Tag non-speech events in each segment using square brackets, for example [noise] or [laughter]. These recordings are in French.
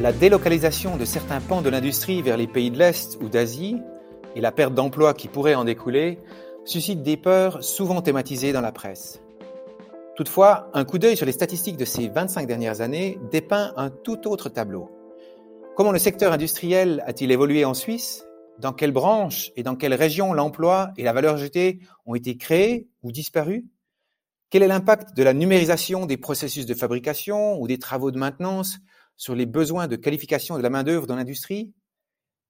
La délocalisation de certains pans de l'industrie vers les pays de l'Est ou d'Asie et la perte d'emplois qui pourrait en découler suscitent des peurs souvent thématisées dans la presse. Toutefois, un coup d'œil sur les statistiques de ces 25 dernières années dépeint un tout autre tableau. Comment le secteur industriel a-t-il évolué en Suisse? Dans quelles branches et dans quelles régions l'emploi et la valeur ajoutée ont été créés ou disparus? Quel est l'impact de la numérisation des processus de fabrication ou des travaux de maintenance sur les besoins de qualification de la main-d'œuvre dans l'industrie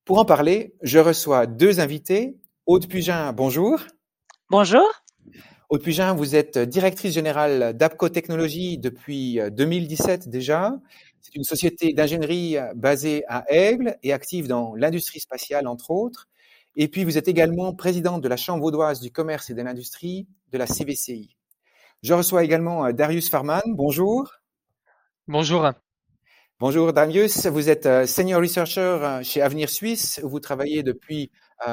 Pour en parler, je reçois deux invités. Aude Pugin, bonjour. Bonjour. Aude Pugin, vous êtes directrice générale d'APCO Technologies depuis 2017 déjà. C'est une société d'ingénierie euh, basée à Aigle et active dans l'industrie spatiale, entre autres. Et puis, vous êtes également présidente de la Chambre vaudoise du commerce et de l'industrie de la CVCI. Je reçois également euh, Darius Farman. Bonjour. Bonjour. Bonjour Darius, vous êtes euh, senior researcher chez Avenir Suisse, vous travaillez depuis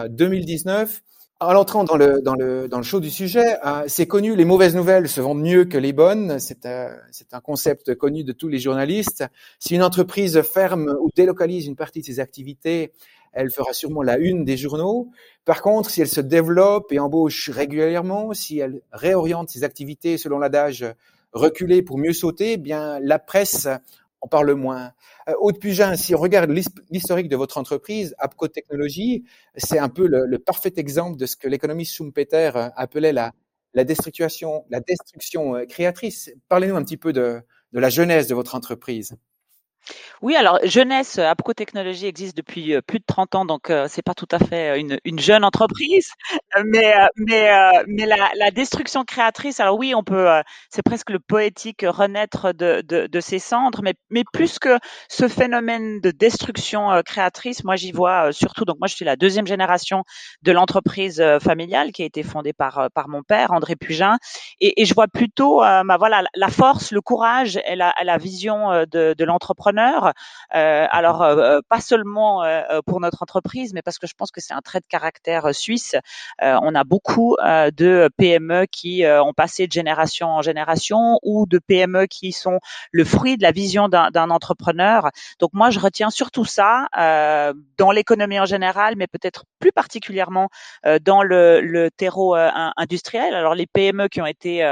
2019 en entrant dans le, dans le, dans le show du sujet, euh, c'est connu, les mauvaises nouvelles se vendent mieux que les bonnes. C'est un, c'est un concept connu de tous les journalistes. Si une entreprise ferme ou délocalise une partie de ses activités, elle fera sûrement la une des journaux. Par contre, si elle se développe et embauche régulièrement, si elle réoriente ses activités selon l'adage reculer pour mieux sauter, eh bien la presse on parle moins. Euh, Aude Pugin, si on regarde l'historique de votre entreprise, Apco Technologies, c'est un peu le, parfait exemple de ce que l'économiste Schumpeter euh, appelait la, destruction, euh, créatrice. Parlez-nous un petit peu de, de la genèse de votre entreprise. Oui, alors jeunesse, euh, Apco Technologies existe depuis euh, plus de 30 ans, donc euh, c'est pas tout à fait une, une jeune entreprise, mais mais mais la, la, destruction créatrice. Alors oui, on peut, c'est presque le poétique renaître de, de, de ses cendres, mais mais plus que ce phénomène de destruction créatrice, moi j'y vois surtout. Donc moi je suis la deuxième génération de l'entreprise familiale qui a été fondée par par mon père André Pugin, et, et je vois plutôt, bah voilà, la force, le courage et la, la vision de, de l'entrepreneur euh, alors, euh, euh, pas seulement pour notre entreprise, mais parce que je pense que c'est un trait de caractère suisse. on a beaucoup de PME qui ont passé de génération en génération ou de PME qui sont le fruit de la vision d'un entrepreneur. Donc moi, je retiens surtout ça dans l'économie en général, mais peut-être plus particulièrement dans le, le terreau industriel. Alors les PME qui ont été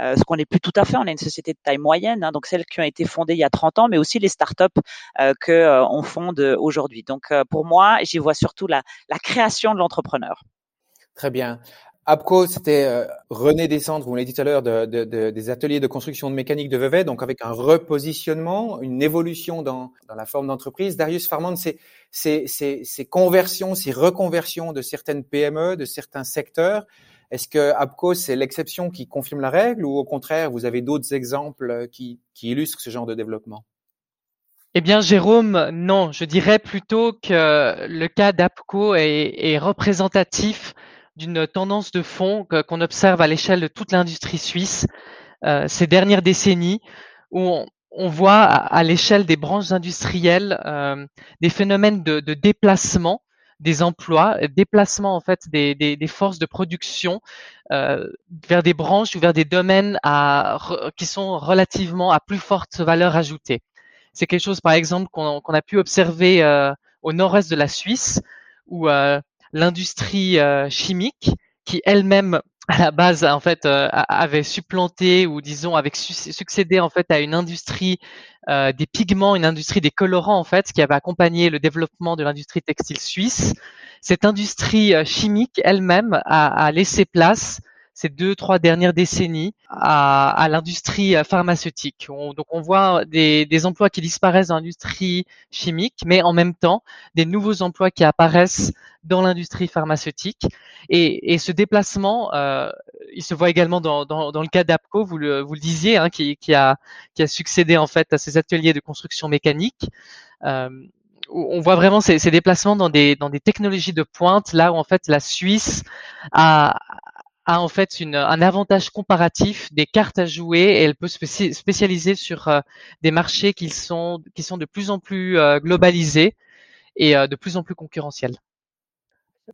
euh, ce qu'on n'est plus tout à fait. On est une société de taille moyenne, hein, donc celles qui ont été fondées il y a 30 ans, mais aussi les startups euh, que euh, on fonde aujourd'hui. Donc pour moi, j'y vois surtout la, la création de l'entrepreneur. Très bien. APCO, c'était René Descendre, vous l'avez dit tout à l'heure, de, de, de, des ateliers de construction de mécanique de Vevey, donc avec un repositionnement, une évolution dans, dans la forme d'entreprise. Darius Farman, c'est ces, ces, ces conversions, ces reconversions de certaines PME, de certains secteurs, est-ce que APCO, c'est l'exception qui confirme la règle ou au contraire, vous avez d'autres exemples qui, qui illustrent ce genre de développement? Eh bien, Jérôme, non, je dirais plutôt que le cas d'APCO est, représentatif d'une tendance de fond qu'on observe à l'échelle de toute l'industrie suisse euh, ces dernières décennies, où on, voit à, l'échelle des branches industrielles euh, des phénomènes de déplacement des emplois, déplacement en fait des, des, forces de production euh, vers des branches ou vers des domaines à, qui sont relativement à plus forte valeur ajoutée. C'est quelque chose par exemple qu'on a pu observer euh, au nord-est de la Suisse où euh, l'industrie euh, chimique qui elle-même à la base en fait euh, avait supplanté ou disons avait succédé en fait à une industrie euh, des pigments, une industrie des colorants en fait qui avait accompagné le développement de l'industrie textile suisse. Cette industrie euh, chimique elle-même a, a, laissé place ces deux trois dernières décennies à, à l'industrie pharmaceutique. donc on voit des, des emplois qui disparaissent dans l'industrie chimique, mais en même temps des nouveaux emplois qui apparaissent dans l'industrie pharmaceutique. Et, et, ce déplacement, euh, il se voit également dans, dans, dans le cas d'APCO, vous le, vous le disiez, hein, qui, qui, a, qui a succédé en fait à ces ateliers de construction mécanique. Euh, on voit vraiment ces, ces, déplacements dans des, dans des technologies de pointe, là où en fait la Suisse a, a en fait une, un avantage comparatif des cartes à jouer et elle peut se spécialiser sur euh, des marchés qui sont, qui sont de plus en plus euh, globalisés et euh, de plus en plus concurrentiels.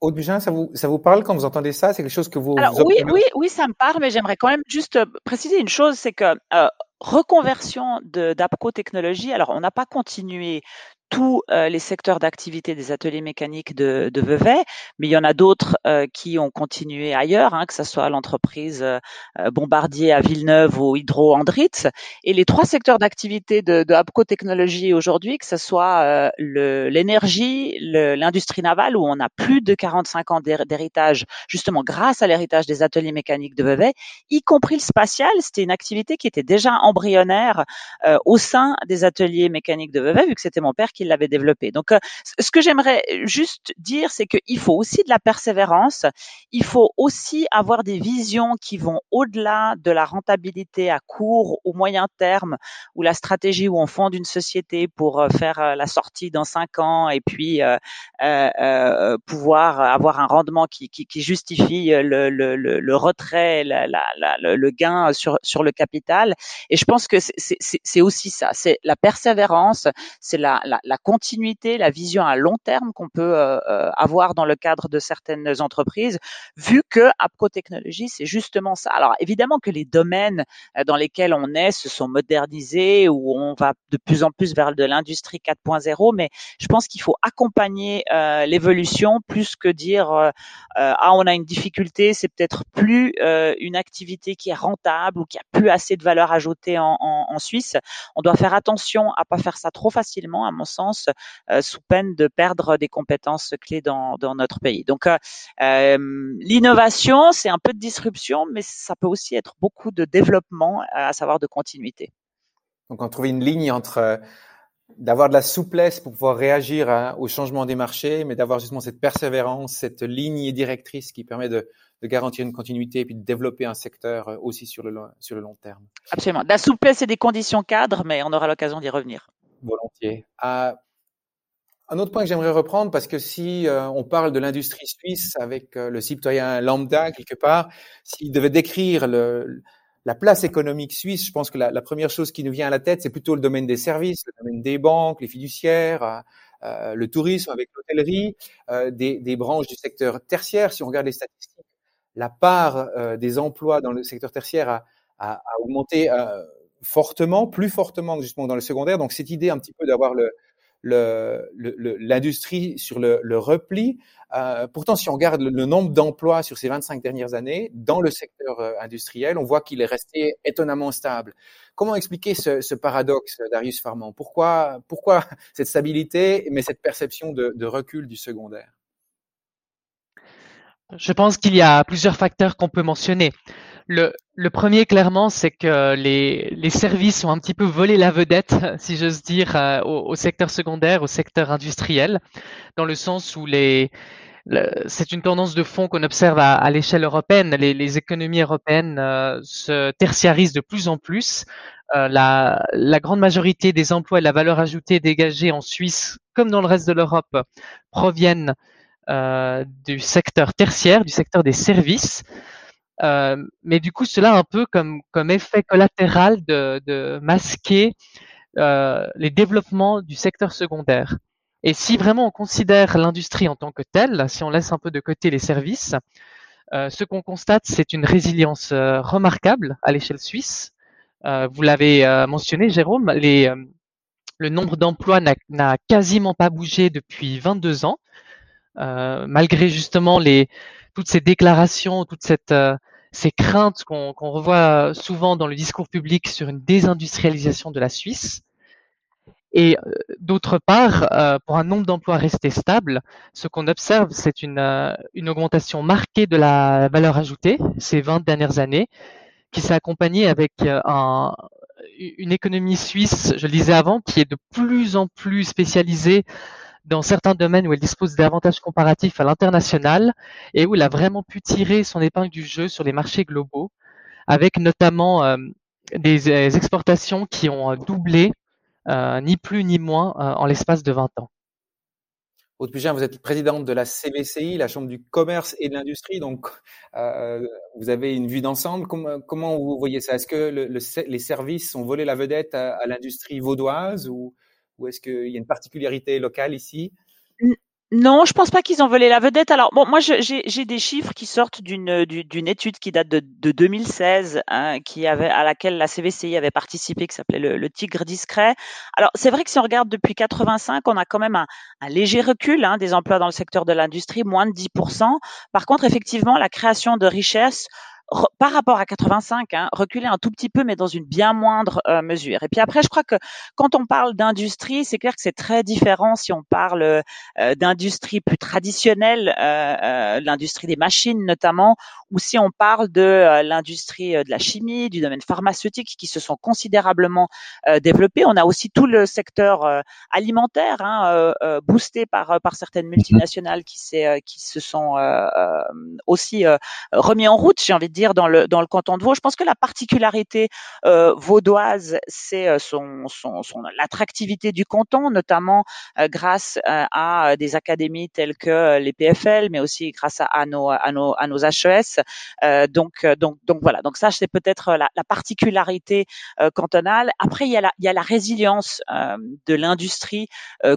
Aude Bugin, ça vous, ça vous parle quand vous entendez ça? C'est quelque chose que vous, Alors, oui, oui, oui, ça me parle, mais j'aimerais quand même juste préciser une chose, c'est que euh, reconversion d'APCO Technologies, alors on n'a pas continué tous euh, les secteurs d'activité des ateliers mécaniques de, de, Vevey, mais il y en a d'autres euh, qui ont continué ailleurs, hein, que ce soit l'entreprise euh, Bombardier à Villeneuve ou Hydro Andritz. Et les trois secteurs d'activité de, de Abco Technologies aujourd'hui, que ce soit l'énergie, l'industrie navale, où on a plus de 45 ans d'héritage, justement grâce à l'héritage des ateliers mécaniques de Vevey, y compris le spatial, c'était une activité qui était déjà embryonnaire au sein des ateliers mécaniques de Vevey, vu que c'était mon père qui l'avait développé. Donc, euh, ce que j'aimerais juste dire, c'est qu'il faut aussi de la persévérance. Il faut aussi avoir des visions qui vont au-delà de la rentabilité à court ou moyen terme, ou la stratégie où on fonde une société pour euh, faire euh, la sortie dans cinq ans et puis euh, pouvoir avoir un rendement qui, qui, qui justifie le, le, le, retrait, la, la, le gain sur, sur le capital. Et je pense que c'est aussi ça, c'est la persévérance, c'est la, la, la continuité, la vision à long terme qu'on peut euh, euh, avoir dans le cadre de certaines entreprises, vu que Apco Technologies, c'est justement ça. Alors évidemment que les domaines euh, dans lesquels on est se sont modernisés, ou on va de plus en plus vers de l'industrie 4.0, mais je pense qu'il faut accompagner l'évolution plus que dire ah on a une difficulté, c'est peut-être plus une activité qui est rentable ou qui a plus assez de valeur ajoutée en, en, en Suisse. On doit faire attention à pas faire ça trop facilement, à mon sens, euh, sous peine de perdre des compétences clés dans, notre pays. Donc, euh, euh, l'innovation, c'est un peu de disruption, mais ça peut aussi être beaucoup de développement, à savoir de continuité. Donc, on trouve une ligne entre d'avoir de la souplesse pour pouvoir réagir hein, au changement des marchés, mais d'avoir justement cette persévérance, cette ligne directrice qui permet de, garantir une continuité et puis de développer un secteur aussi sur le, sur le long terme. Absolument. De la souplesse et des conditions cadres, mais on aura l'occasion d'y revenir volontiers. Euh, un autre point que j'aimerais reprendre, parce que si euh, on parle de l'industrie suisse avec euh, le citoyen lambda quelque part, s'il devait décrire la place économique suisse, je pense que la, première chose qui nous vient à la tête, c'est plutôt le domaine des services, le domaine des banques, les fiduciaires, le tourisme avec l'hôtellerie, des, branches du secteur tertiaire. Si on regarde les statistiques, la part des emplois dans le secteur tertiaire a augmenté fortement, plus fortement justement dans le secondaire. Donc cette idée un petit peu d'avoir l'industrie sur le, repli. Euh, pourtant, si on regarde le, nombre d'emplois sur ces 25 dernières années dans le secteur euh, industriel, on voit qu'il est resté étonnamment stable. Comment expliquer ce, paradoxe, Darius Farman? Pourquoi, [laughs] cette stabilité, mais cette perception de recul du secondaire? Je pense qu'il y a plusieurs facteurs qu'on peut mentionner. Le, le premier, clairement, c'est que les, les, services ont un petit peu volé la vedette, si j'ose dire, euh, au, au, secteur secondaire, au secteur industriel, dans le sens où les, c'est une tendance de fond qu'on observe à, à l'échelle européenne. Les, les, économies européennes euh, se tertiarisent de plus en plus. Euh, la, la, grande majorité des emplois et la valeur ajoutée dégagée en Suisse, comme dans le reste de l'Europe, proviennent euh, du secteur tertiaire, du secteur des services. Euh, mais du coup, cela a un peu comme, comme effet collatéral de, de masquer euh, les développements du secteur secondaire. Et si vraiment on considère l'industrie en tant que telle, si on laisse un peu de côté les services, euh, ce qu'on constate, c'est une résilience euh, remarquable à l'échelle suisse. Euh, vous l'avez euh, mentionné, Jérôme, les, le nombre d'emplois n'a quasiment pas bougé depuis 22 ans, malgré justement les, toutes ces déclarations, toutes euh, ces craintes qu'on revoit souvent dans le discours public sur une désindustrialisation de la Suisse. Et euh, d'autre part, euh, pour un nombre d'emplois restés stables, ce qu'on observe, c'est une, une augmentation marquée de la valeur ajoutée ces 20 dernières années, qui s'est accompagnée avec un, une économie suisse, je le disais avant, qui est de plus en plus spécialisée dans certains domaines où elle dispose d'avantages comparatifs à l'international et où elle a vraiment pu tirer son épingle du jeu sur les marchés globaux, avec notamment euh, des, exportations qui ont euh, doublé, euh, ni plus ni moins, en l'espace de 20 ans. Aude Pugin, vous êtes présidente de la CVCI, la Chambre du commerce et de l'industrie, donc euh, vous avez une vue d'ensemble. Comment, vous voyez ça? Est-ce que le, le, les services ont volé la vedette à, à l'industrie vaudoise ou, ou est-ce qu'il y a une particularité locale ici? Non, je pense pas qu'ils ont volé la vedette. Alors bon, moi j'ai des chiffres qui sortent d'une d'une étude qui date de, de 2016, hein, qui avait à laquelle la CVCI avait participé, qui s'appelait le, Tigre discret. Alors c'est vrai que si on regarde depuis 85, on a quand même un, un léger recul hein, des emplois dans le secteur de l'industrie, moins de 10%. Par contre, effectivement, la création de richesses par rapport à 85, hein, reculer un tout petit peu, mais dans une bien moindre euh, mesure. Et puis après, je crois que quand on parle d'industrie, c'est clair que c'est très différent si on parle euh, d'industrie plus traditionnelle, euh, l'industrie des machines notamment, ou si on parle de l'industrie de la chimie, du domaine pharmaceutique, qui se sont considérablement développés. On a aussi tout le secteur alimentaire, hein, boosté par par certaines mmh multinationales qui, qui se sont aussi remis en route, j'ai envie de dire dans le dans le canton de Vaud. Je pense que la particularité euh, vaudoise, c'est euh, son, son, son l'attractivité du canton, notamment euh, grâce à des académies telles que les PFL, mais aussi grâce à, à nos à nos à nos HES. donc donc donc voilà. Donc ça, c'est peut-être la, la, particularité cantonale. Après, il y a la il y a la résilience de l'industrie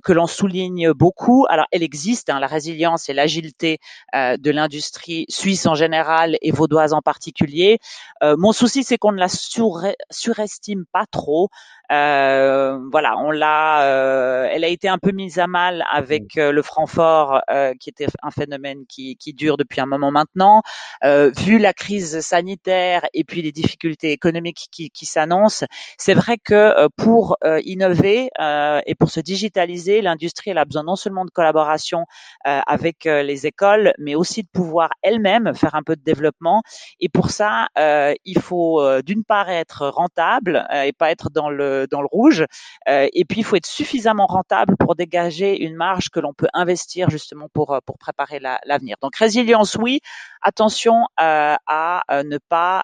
que l'on souligne beaucoup. Alors, elle existe, hein, la résilience et l'agilité de l'industrie suisse en général et vaudoise en particulier. Euh, mon souci, c'est qu'on ne la surestime pas trop. Euh, voilà, on l'a, euh, elle a été un peu mise à mal avec mmh. le Francfort, qui était un phénomène qui, qui, dure depuis un moment maintenant. vu la crise sanitaire et puis les difficultés économiques qui, qui s'annoncent, c'est vrai que pour innover et pour se digitaliser, l'industrie elle a besoin non seulement de collaboration avec les écoles, mais aussi de pouvoir elle-même faire un peu de développement. Et pour ça, euh, il faut euh, d'une part être rentable euh, et pas être dans le dans le rouge. et puis il faut être suffisamment rentable pour dégager une marge que l'on peut investir justement pour pour préparer l'avenir. Donc résilience, oui. Attention à ne pas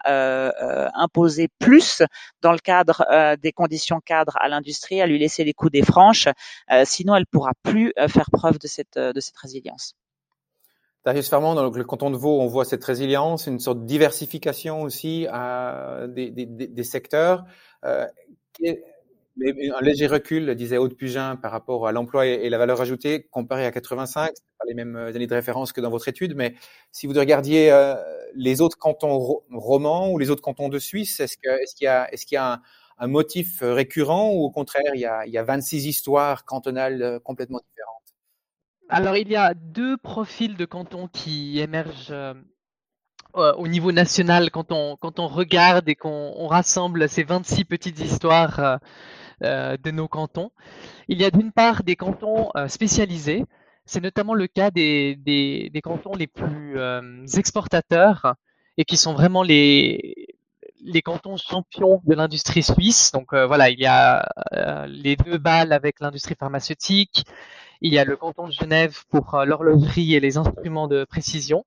imposer plus dans le cadre des conditions cadres à l'industrie, à lui laisser les coups des franches. sinon, elle pourra plus faire preuve de cette de cette résilience. Darius Fermont, dans le canton de Vaud, on voit cette résilience, une sorte de diversification aussi des, secteurs. Euh, un léger recul, disait Aude Pugin, par rapport à l'emploi et, la valeur ajoutée, comparé à 85, c'est pas les mêmes années de référence que dans votre étude, mais si vous regardiez euh, les autres cantons romans ou les autres cantons de Suisse, est-ce qu'il est y a, est-ce qu'il y a un, motif récurrent ou au contraire, il y a, il y a 26 histoires cantonales euh, complètement différentes? Alors, il y a deux profils de cantons qui émergent euh, au niveau national quand on, quand on regarde et qu'on rassemble ces 26 petites histoires euh, euh, de nos cantons. Il y a d'une part des cantons spécialisés. C'est notamment le cas des, des, des cantons les plus exportateurs et qui sont vraiment les, les cantons champions de l'industrie suisse. Donc voilà, il y a les deux balles avec l'industrie pharmaceutique, il y a le canton de Genève pour euh, l'horlogerie et les instruments de précision.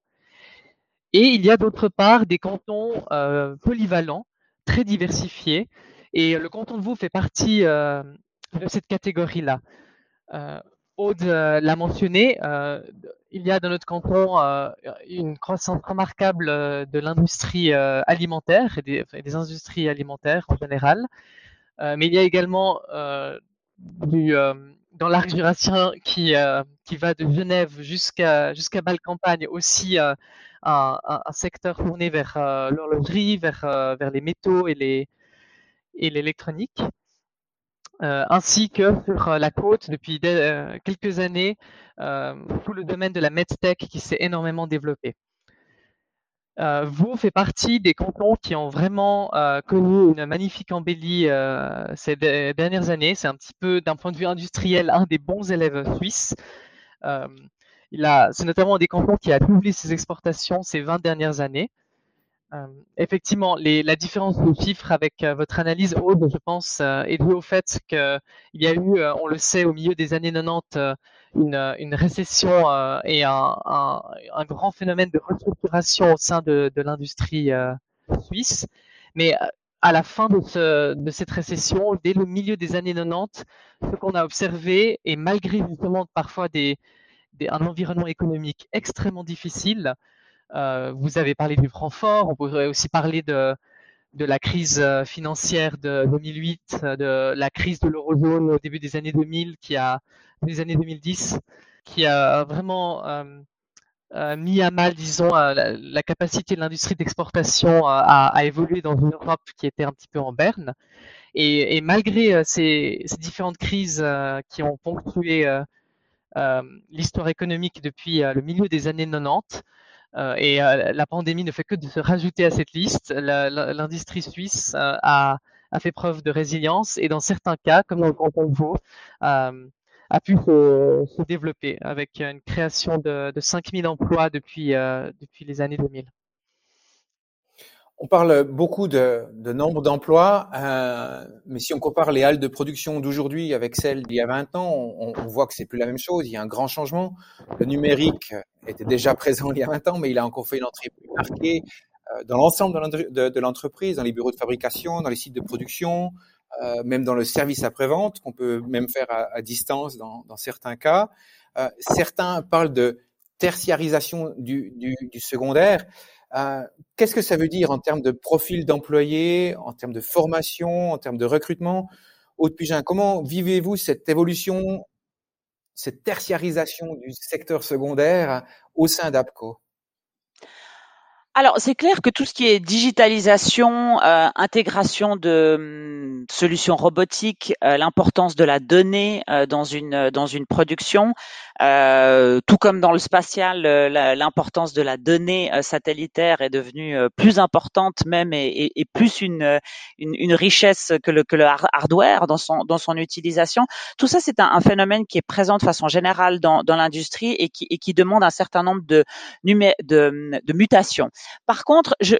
Et il y a d'autre part des cantons euh, polyvalents, très diversifiés. Et le canton de Vaud fait partie euh, de cette catégorie-là. Aude l'a mentionné, il y a dans notre canton une croissance remarquable de l'industrie alimentaire et des, industries alimentaires en général. mais il y a également dans l'arc jurassien qui, euh, qui va de Genève jusqu'à jusqu'à Bâle-Campagne aussi euh, un, secteur tourné vers euh, l'horlogerie, vers, vers les métaux et l'électronique. ainsi que sur la côte depuis quelques années tout le domaine de la medtech qui s'est énormément développé. Euh, vous fait partie des cantons qui ont vraiment euh, connu une magnifique embellie euh, ces dernières années. C'est un petit peu, d'un point de vue industriel, un des bons élèves suisses. C'est notamment des cantons qui a doublé ses exportations ces 20 dernières années. effectivement, les, la différence de chiffres avec votre analyse, Aude, je pense, est due au fait qu'il y a eu, on le sait, au milieu des années 90, une, récession euh, et un, grand phénomène de restructuration au sein de, l'industrie euh, suisse. Mais euh, à la fin de, cette récession, dès le milieu des années 90, ce qu'on a observé, et malgré justement parfois des, un environnement économique extrêmement difficile, vous avez parlé du Francfort, on pourrait aussi parler de, la crise financière de 2008, de la crise de l'eurozone au début des années 2000 qui a des années 2010, qui a vraiment mis à mal, disons, la, capacité de l'industrie d'exportation à, évoluer dans une Europe qui était un petit peu en berne. Et, malgré ces, différentes crises qui ont ponctué l'histoire économique depuis le milieu des années 90, euh, et euh, la pandémie ne fait que de se rajouter à cette liste. L'industrie suisse euh, a, fait preuve de résilience et dans certains cas, comme dans le canton de a pu se, développer avec une création de, de 5000 emplois depuis les années 2000. On parle beaucoup de, de nombre d'emplois, euh, mais si on compare les halles de production d'aujourd'hui avec celles d'il y a 20 ans, on, on voit que c'est plus la même chose. Il y a un grand changement. Le numérique était déjà présent il y a 20 ans, mais il a encore fait une entrée plus marquée euh, dans l'ensemble de l'entreprise, dans les bureaux de fabrication, dans les sites de production, euh, même dans le service après-vente, qu'on peut même faire à, à distance dans, dans, certains cas. Euh, certains parlent de tertiarisation du, du, du secondaire. Euh, qu'est-ce que ça veut dire en termes de profil d'employés, en termes de formation, en termes de recrutement? Aude comment vivez-vous cette évolution, cette tertiarisation du secteur secondaire au sein d'APCO? Alors, c'est clair que tout ce qui est digitalisation, euh, intégration de hum, solutions robotiques, euh, l'importance de la donnée euh, dans une dans une production, euh, tout comme dans le spatial, l'importance de la donnée satellitaire est devenue plus importante même et, plus une, une, richesse que le que le hardware dans son dans son utilisation. Tout ça, c'est un, phénomène qui est présent de façon générale dans l'industrie et qui et qui demande un certain nombre de de, de mutations. Par contre, je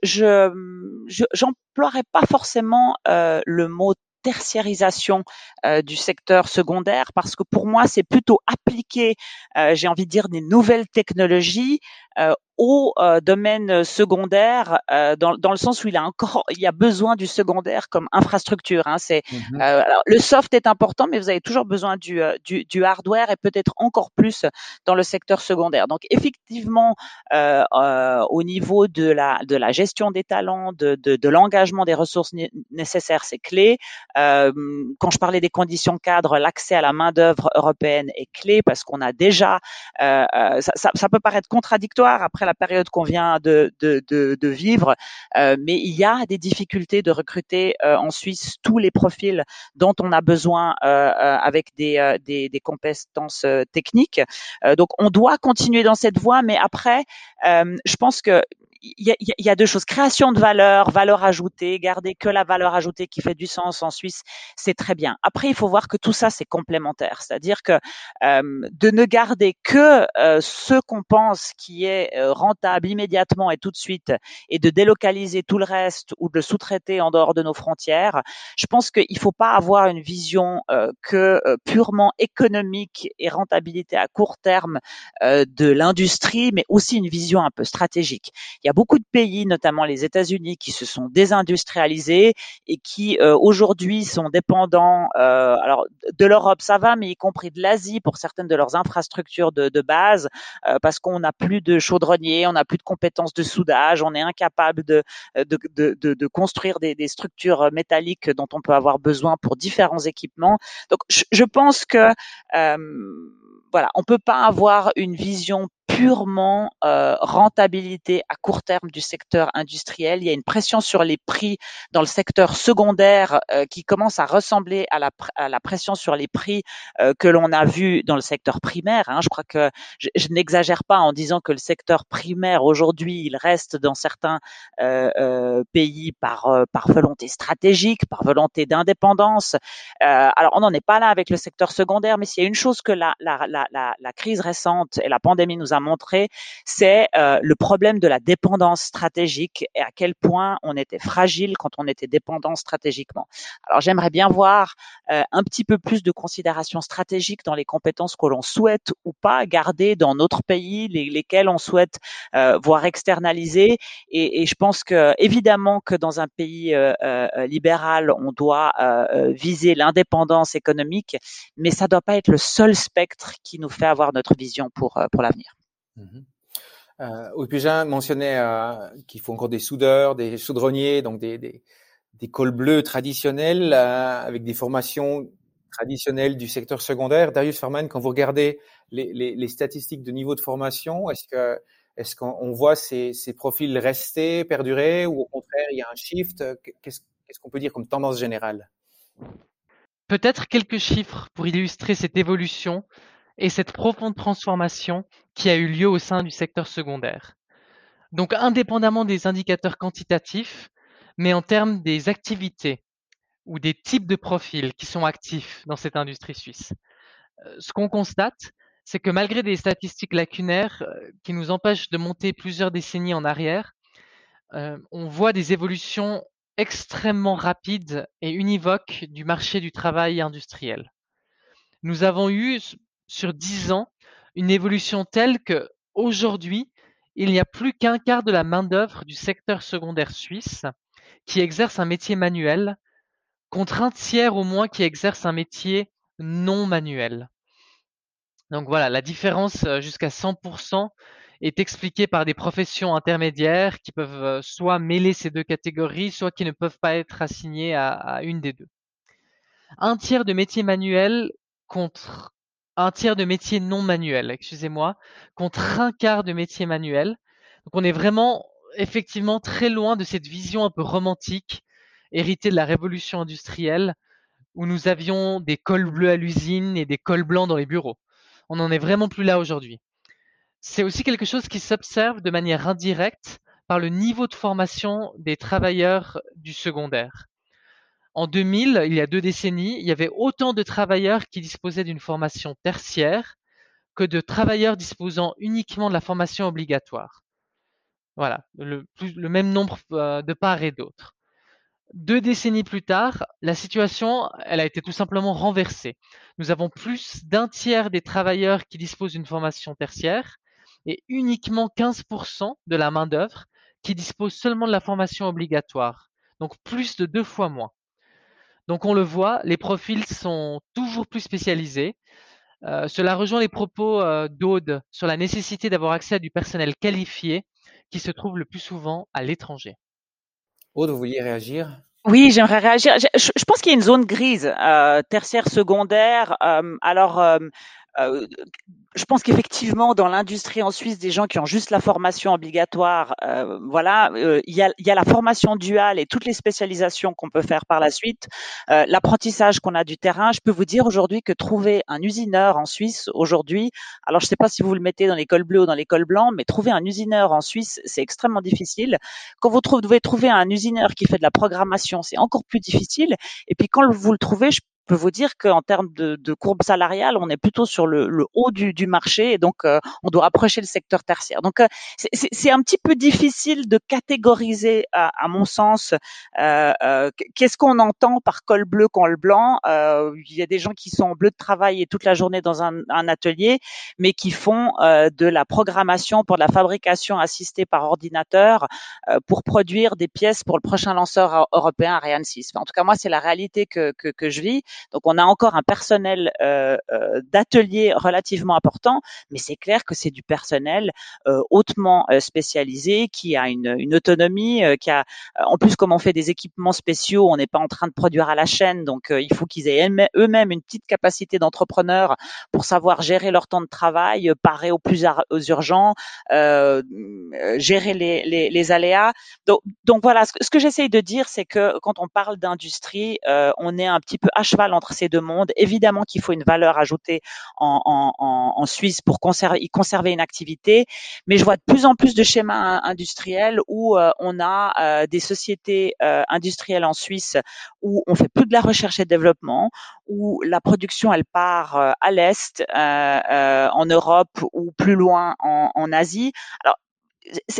j'emploierais pas forcément euh, le mot tertiarisation euh, du secteur secondaire parce que pour moi c'est plutôt appliquer, euh, j'ai envie de dire des nouvelles technologies au euh, domaine secondaire euh, dans, dans, le sens où il a encore il y a besoin du secondaire comme infrastructure hein, c'est alors, le soft est important mais vous avez toujours besoin du, du, du hardware et peut-être encore plus dans le secteur secondaire. Donc effectivement au niveau de la de la gestion des talents de, de, de l'engagement des ressources nécessaires c'est clé. Quand je parlais des conditions cadres l'accès à la main d'œuvre européenne est clé parce qu'on a déjà ça, ça, ça peut paraître contradictoire après la période qu'on vient de, de, de, de vivre, euh, mais il y a des difficultés de recruter euh, en Suisse tous les profils dont on a besoin euh, euh avec des, euh, des, des, compétences techniques. donc on doit continuer dans cette voie, mais après, je pense que il y, a, deux choses. Création de valeur, valeur ajoutée, garder que la valeur ajoutée qui fait du sens en Suisse, c'est très bien. Après, il faut voir que tout ça, c'est complémentaire. C'est-à-dire que euh, de ne garder que euh, ce qu'on pense qui est euh, rentable immédiatement et tout de suite, et de délocaliser tout le reste ou de le sous-traiter en dehors de nos frontières, je pense qu'il ne faut pas avoir une vision que purement économique et rentabilité à court terme de l'industrie, mais aussi une vision un peu stratégique. Il y a beaucoup de pays, notamment les États-Unis, qui se sont désindustrialisés et qui euh, aujourd'hui sont dépendants. Euh, alors de l'Europe, ça va, mais y compris de l'Asie pour certaines de leurs infrastructures de, de base, euh, parce qu'on n'a plus de chaudronniers, on n'a plus de compétences de soudage, on est incapable de de, de, de construire des, des, structures métalliques dont on peut avoir besoin pour différents équipements. Donc je, je pense que voilà, on peut pas avoir une vision purement euh, rentabilité à court terme du secteur industriel. Il y a une pression sur les prix dans le secteur secondaire euh, qui commence à ressembler à la, à la pression sur les prix euh, que l'on a vu dans le secteur primaire. Hein. Je crois que je, je n'exagère pas en disant que le secteur primaire aujourd'hui, il reste dans certains euh, euh, pays par par volonté stratégique, par volonté d'indépendance. alors on n'en est pas là avec le secteur secondaire, mais s'il y a une chose que la, la, la, la, crise récente et la pandémie nous a montré, c'est euh, le problème de la dépendance stratégique et à quel point on était fragile quand on était dépendant stratégiquement. Alors j'aimerais bien voir euh, un petit peu plus de considération stratégique dans les compétences que l'on souhaite ou pas garder dans notre pays, les, lesquelles on souhaite euh, voir externaliser. Et, et, je pense que évidemment que dans un pays euh, euh, libéral, on doit euh, viser l'indépendance économique, mais ça doit pas être le seul spectre qui nous fait avoir notre vision pour pour l'avenir. Mmh euh, mentionnait euh, qu'il faut encore des soudeurs, des chaudronniers, donc des, cols bleus traditionnels euh, avec des formations traditionnels du secteur secondaire. Darius Farman, quand vous regardez les, statistiques de niveau de formation, est-ce qu'on voit ces, profils rester, perdurer, ou au contraire, il y a un shift? Qu'est-ce qu'on peut dire comme tendance générale? Peut-être quelques chiffres pour illustrer cette évolution et cette profonde transformation qui a eu lieu au sein du secteur secondaire. Donc, indépendamment des indicateurs quantitatifs, mais en termes des activités ou des types de profils qui sont actifs dans cette industrie suisse. Euh, ce qu'on constate, c'est que malgré des statistiques lacunaires euh, qui nous empêchent de monter plusieurs décennies en arrière, euh, on voit des évolutions extrêmement rapides et univoques du marché du travail industriel. Nous avons eu sur dix ans une évolution telle que aujourd'hui, il n'y a plus qu'un quart de la main-d'œuvre du secteur secondaire suisse qui exerce un métier manuel, contre un tiers au moins qui exerce un métier non manuel. Donc voilà, la différence euh, jusqu'à 100% est expliquée par des professions intermédiaires qui peuvent euh, soit mêler ces deux catégories, soit qui ne peuvent pas être assignées à, une des deux. Un tiers de métiers manuels contre un tiers de métiers non manuels, excusez-moi, contre un quart de métiers manuels. Donc on est vraiment effectivement très loin de cette vision un peu romantique héritée de la révolution industrielle où nous avions des cols bleus à l'usine et des cols blancs dans les bureaux. On n'en est vraiment plus là aujourd'hui. C'est aussi quelque chose qui s'observe de manière indirecte par le niveau de formation des travailleurs du secondaire. En 2000, il y a deux décennies, il y avait autant de travailleurs qui disposaient d'une formation tertiaire que de travailleurs disposant uniquement de la formation obligatoire. Voilà, le, même nombre euh, de part et d'autre. Deux décennies plus tard, la situation, elle a été tout simplement renversée. Nous avons plus d'un tiers des travailleurs qui disposent d'une formation tertiaire et uniquement 15% de la main-d'œuvre qui dispose seulement de la formation obligatoire. Donc plus de deux fois moins. Donc on le voit, les profils sont toujours plus spécialisés. Euh, cela rejoint les propos euh, d'Aude sur la nécessité d'avoir accès à du personnel qualifié qui se trouve le plus souvent à l'étranger. Aude, vous vouliez réagir? Oui, j'aimerais réagir. Je, pense qu'il y a une zone grise, euh, tertiaire, secondaire. alors, je pense qu'effectivement, dans l'industrie en Suisse, des gens qui ont juste la formation obligatoire, euh, voilà, euh, il, y a, y a, la formation duale et toutes les spécialisations qu'on peut faire par la suite, euh, l'apprentissage qu'on a du terrain. Je peux vous dire aujourd'hui que trouver un usineur en Suisse aujourd'hui, alors je ne sais pas si vous le mettez dans l'école bleue ou dans l'école blanc, mais trouver un usineur en Suisse, c'est extrêmement difficile. Quand vous devez trouver un usineur qui fait de la programmation, c'est encore plus difficile. Et puis quand vous le trouvez, je peux vous dire qu'en termes de, de, courbe salariale, on est plutôt sur le, le haut du, du, marché et donc euh, on doit approcher le secteur tertiaire. Donc euh, c'est un petit peu difficile de catégoriser, à, à mon sens, euh, euh qu'est-ce qu'on entend par col bleu, col blanc. il y a des gens qui sont en bleu de travail et toute la journée dans un, un atelier, mais qui font de la programmation pour de la fabrication assistée par ordinateur pour produire des pièces pour le prochain lanceur européen Ariane 6. en tout cas, moi, c'est la réalité que, que, que je vis. Donc on a encore un personnel euh, euh, d'atelier relativement important, mais c'est clair que c'est du personnel euh, hautement spécialisé qui a une, une autonomie, qui a en plus comme on fait des équipements spéciaux, on n'est pas en train de produire à la chaîne, donc il faut qu'ils aient eux-mêmes une petite capacité d'entrepreneur pour savoir gérer leur temps de travail, parer au plus aux urgents, gérer les, les, les, aléas. Donc, donc voilà, ce que, que j'essaye de dire, c'est que quand on parle d'industrie, on est un petit peu à cheval entre ces deux mondes. Évidemment qu'il faut une valeur ajoutée en, en, en Suisse pour conserver, y conserver une activité, mais je vois de plus en plus de schémas industriels où euh, on a euh, des sociétés euh, industrielles en Suisse où on fait plus de la recherche et développement, où la production elle part à l'est, en Europe ou plus loin en, en Asie. Alors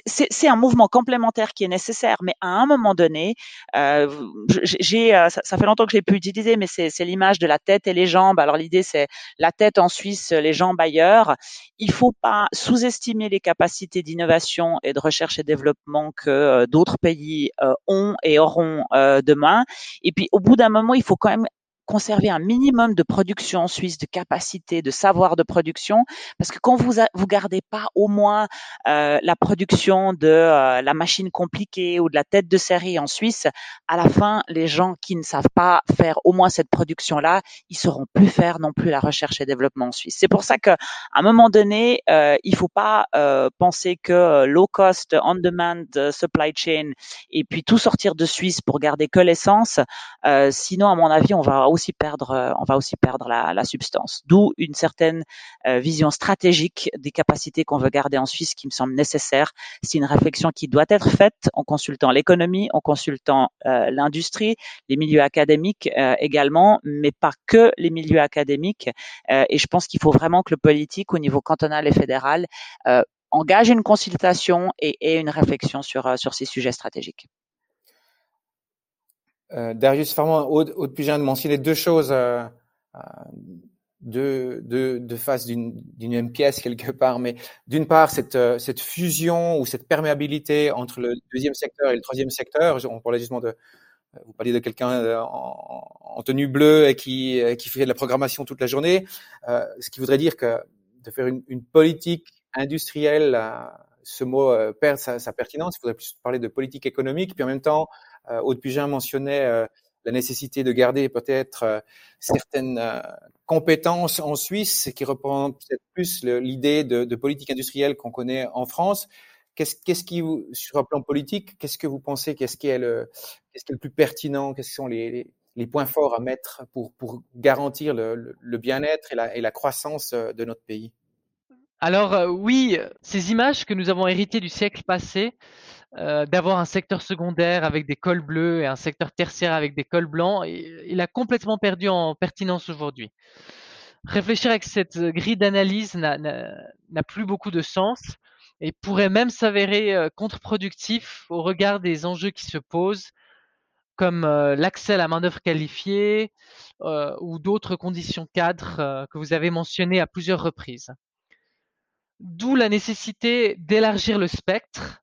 c'est un mouvement complémentaire qui est nécessaire, mais à un moment donné, euh, j'ai, euh, ça, fait longtemps que j'ai pu utiliser, mais c'est l'image de la tête et les jambes. Alors l'idée c'est la tête en Suisse, les jambes ailleurs. Il faut pas sous-estimer les capacités d'innovation et de recherche et développement que euh, d'autres pays ont et auront demain. Et puis au bout d'un moment, il faut quand même conserver un minimum de production en Suisse, de capacité, de savoir de production, parce que quand vous vous gardez pas au moins euh, la production de euh, la machine compliquée ou de la tête de série en Suisse, à la fin, les gens qui ne savent pas faire au moins cette production-là, ils sauront plus faire non plus la recherche et développement en Suisse. C'est pour ça qu'à un moment donné, euh, il faut pas euh, penser que low cost, on demand supply chain et puis tout sortir de Suisse pour garder que l'essence. sinon, à mon avis, on va perdre, on va aussi perdre la, substance. D'où une certaine vision stratégique des capacités qu'on veut garder en Suisse qui me semble nécessaire. C'est une réflexion qui doit être faite en consultant l'économie, en consultant euh, l'industrie, les milieux académiques euh, également, mais pas que les milieux académiques. Euh, et je pense qu'il faut vraiment que le politique au niveau cantonal et fédéral engage une consultation et, et une réflexion sur, sur ces sujets stratégiques. Darius Farman, Aude, Aude Pugin mentionner deux choses deux, deux, deux faces d'une même pièce quelque part, mais d'une part cette, euh, cette fusion ou cette perméabilité entre le deuxième secteur et le troisième secteur. On parlait justement de, euh, vous parliez de quelqu'un euh, en, en, tenue bleue et qui, qui fait de la programmation toute la journée, euh, ce qui voudrait dire que de faire une, une politique industrielle, ce mot perd sa, sa, pertinence. Il faudrait plus parler de politique économique. Puis en même temps, Aude Pugin mentionnait la nécessité de garder peut-être euh, certaines euh, compétences en Suisse qui reprend peut-être plus l'idée de, politique industrielle qu'on connaît en France. Qu'est-ce, qu'est-ce qui, sur un plan politique, qu'est-ce que vous pensez, qu'est-ce qui qu'est-ce qui est le plus pertinent, quels sont les, points forts à mettre pour, pour garantir le, bien-être et la, croissance euh, de notre pays? Alors oui, ces images que nous avons héritées du siècle passé, euh, d'avoir un secteur secondaire avec des cols bleus et un secteur tertiaire avec des cols blancs, il a complètement perdu en pertinence aujourd'hui. Réfléchir avec cette grille d'analyse n'a plus beaucoup de sens et pourrait même s'avérer euh, contre-productif au regard des enjeux qui se posent, comme euh, l'accès à la main-d'œuvre qualifiée ou d'autres conditions cadres que vous avez mentionnées à plusieurs reprises. D'où la nécessité d'élargir le spectre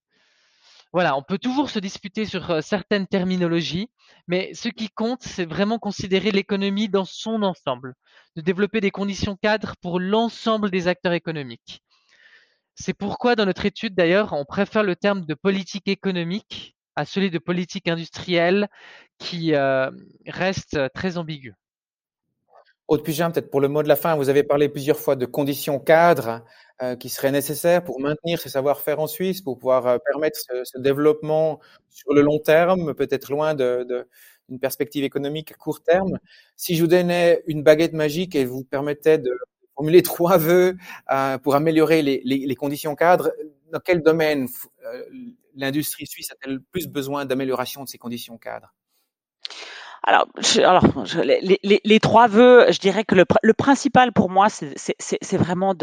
voilà, on peut toujours se disputer sur euh, certaines terminologies, mais ce qui compte, c'est vraiment considérer l'économie dans son ensemble, de développer des conditions cadres pour l'ensemble des acteurs économiques. C'est pourquoi dans notre étude, d'ailleurs, on préfère le terme de politique économique à celui de politique industrielle qui euh, reste très ambigu. Aude Pugin, peut-être pour le mot de la fin, vous avez parlé plusieurs fois de conditions cadres euh, qui seraient nécessaires pour maintenir ce savoir-faire en Suisse, pour pouvoir euh, permettre ce, ce, développement sur le long terme, peut-être loin de, de, d'une perspective économique à court terme. Si je vous donnais une baguette magique et vous permettais de formuler [laughs] trois vœux euh, pour améliorer les, les, les, conditions cadres, dans quel domaine euh, l'industrie suisse a-t-elle plus besoin d'amélioration de ces conditions cadres? Alors, je, alors les, les, les, trois vœux, je dirais que le, le principal pour moi, c'est vraiment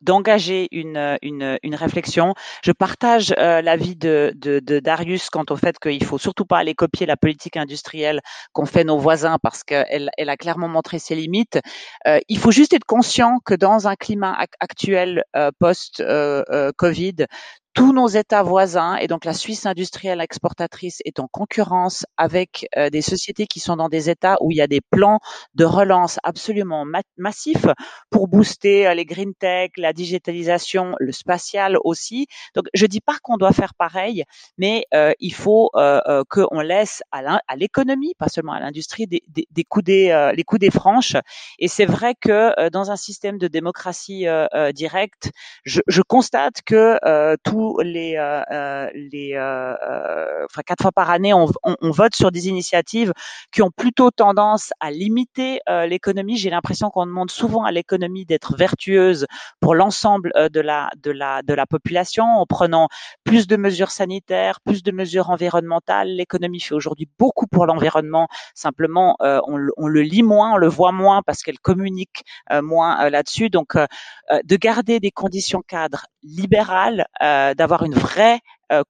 d'engager de, une, une, une, réflexion. Je partage euh, l'avis de, de, de, Darius quant au fait qu'il faut surtout pas aller copier la politique industrielle qu'ont fait nos voisins parce qu'elle elle a clairement montré ses limites. Euh, il faut juste être conscient que dans un climat actuel euh, post-Covid, euh, euh, tous nos États voisins et donc la Suisse industrielle exportatrice est en concurrence avec euh, des sociétés qui sont dans des États où il y a des plans de relance absolument massifs pour booster euh, les green tech, la digitalisation, le spatial aussi. Donc je dis pas qu'on doit faire pareil, mais euh, il faut euh, euh qu'on laisse à l'économie, pas seulement à l'industrie, des, des, des coudées, les coudées franches. Et c'est vrai que dans un système de démocratie directe, je, je constate que tout les, euh, euh, euh, quatre fois par année, on, vote sur des initiatives qui ont plutôt tendance à limiter l'économie. J'ai l'impression qu'on demande souvent à l'économie d'être vertueuse pour l'ensemble de la de la de la population en prenant plus de mesures sanitaires, plus de mesures environnementales. L'économie fait aujourd'hui beaucoup pour l'environnement. Simplement, on, le lit moins, on le voit moins parce qu'elle communique moins là-dessus. Donc, de garder des conditions cadres libérales, d'avoir une vraie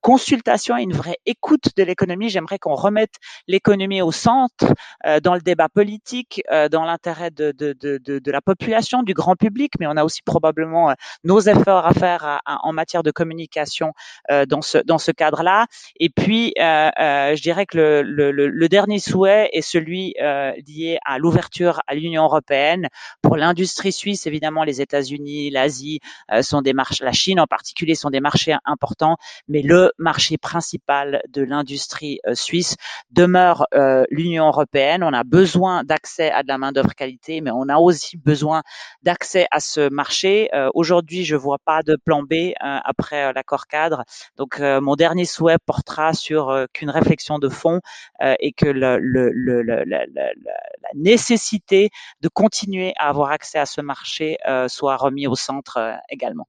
consultation et une vraie écoute de l'économie. J'aimerais qu'on remette l'économie au centre dans le débat politique, dans l'intérêt de, de, de, de, la population, du grand public, mais on a aussi probablement nos efforts à faire en matière de communication dans ce, dans ce cadre-là. Et puis, je dirais que le, le, le, dernier souhait est celui lié à l'ouverture à l'Union européenne. Pour l'industrie suisse, évidemment, les États-Unis, l'Asie sont des marchés, la Chine en particulier sont des marchés importants, mais le marché principal de l'industrie suisse demeure l'Union européenne. On a besoin d'accès à de la main d'œuvre qualité, mais on a aussi besoin d'accès à ce marché. Aujourd'hui, je vois pas de plan B après l'accord cadre. Donc, mon dernier souhait portera sur qu'une réflexion de fond et que la, nécessité de continuer à avoir accès à ce marché soit remis au centre également.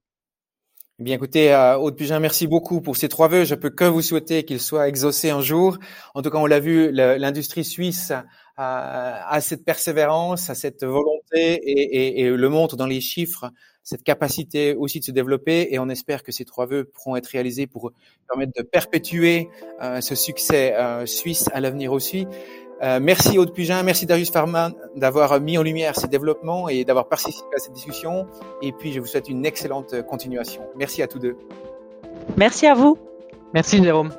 Eh bien, écoutez, euh, Aude Pugin, merci beaucoup pour ces trois vœux. Je peux que vous souhaiter qu'ils soient exaucés un jour. En tout cas, on l'a vu, l'industrie suisse a, cette persévérance, a cette volonté et, et, le montre dans les chiffres, cette capacité aussi de se développer. Et on espère que ces trois vœux pourront être réalisés pour permettre de perpétuer euh, ce succès euh, suisse à l'avenir aussi. Euh, merci Aude Pugin, merci Darius Farman d'avoir mis en lumière ces développements et d'avoir participé à cette discussion. Et puis je vous souhaite une excellente continuation. Merci à tous deux. Merci à vous. Merci Jérôme.